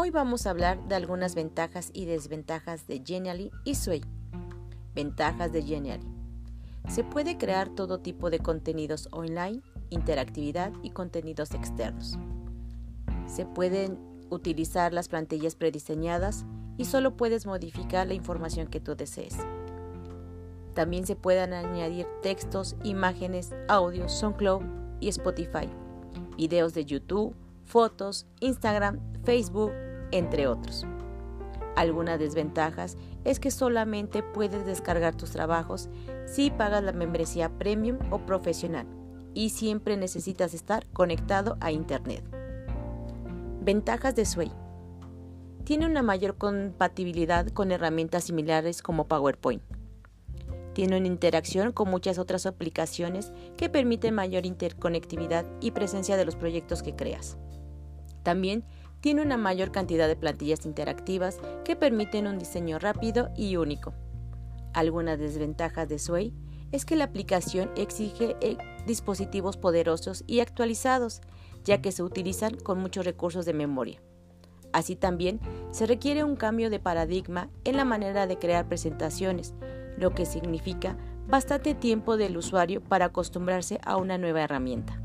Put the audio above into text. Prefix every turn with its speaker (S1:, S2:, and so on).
S1: Hoy vamos a hablar de algunas ventajas y desventajas de Genially y Sway. Ventajas de Genially. Se puede crear todo tipo de contenidos online, interactividad y contenidos externos. Se pueden utilizar las plantillas prediseñadas y solo puedes modificar la información que tú desees. También se pueden añadir textos, imágenes, audios, SoundCloud y Spotify, videos de YouTube, fotos, Instagram, Facebook, entre otros. Algunas desventajas es que solamente puedes descargar tus trabajos si pagas la membresía premium o profesional y siempre necesitas estar conectado a Internet. Ventajas de Sway. Tiene una mayor compatibilidad con herramientas similares como PowerPoint. Tiene una interacción con muchas otras aplicaciones que permiten mayor interconectividad y presencia de los proyectos que creas. También tiene una mayor cantidad de plantillas interactivas que permiten un diseño rápido y único. Algunas desventajas de Sway es que la aplicación exige eh, dispositivos poderosos y actualizados, ya que se utilizan con muchos recursos de memoria. Así también se requiere un cambio de paradigma en la manera de crear presentaciones, lo que significa bastante tiempo del usuario para acostumbrarse a una nueva herramienta.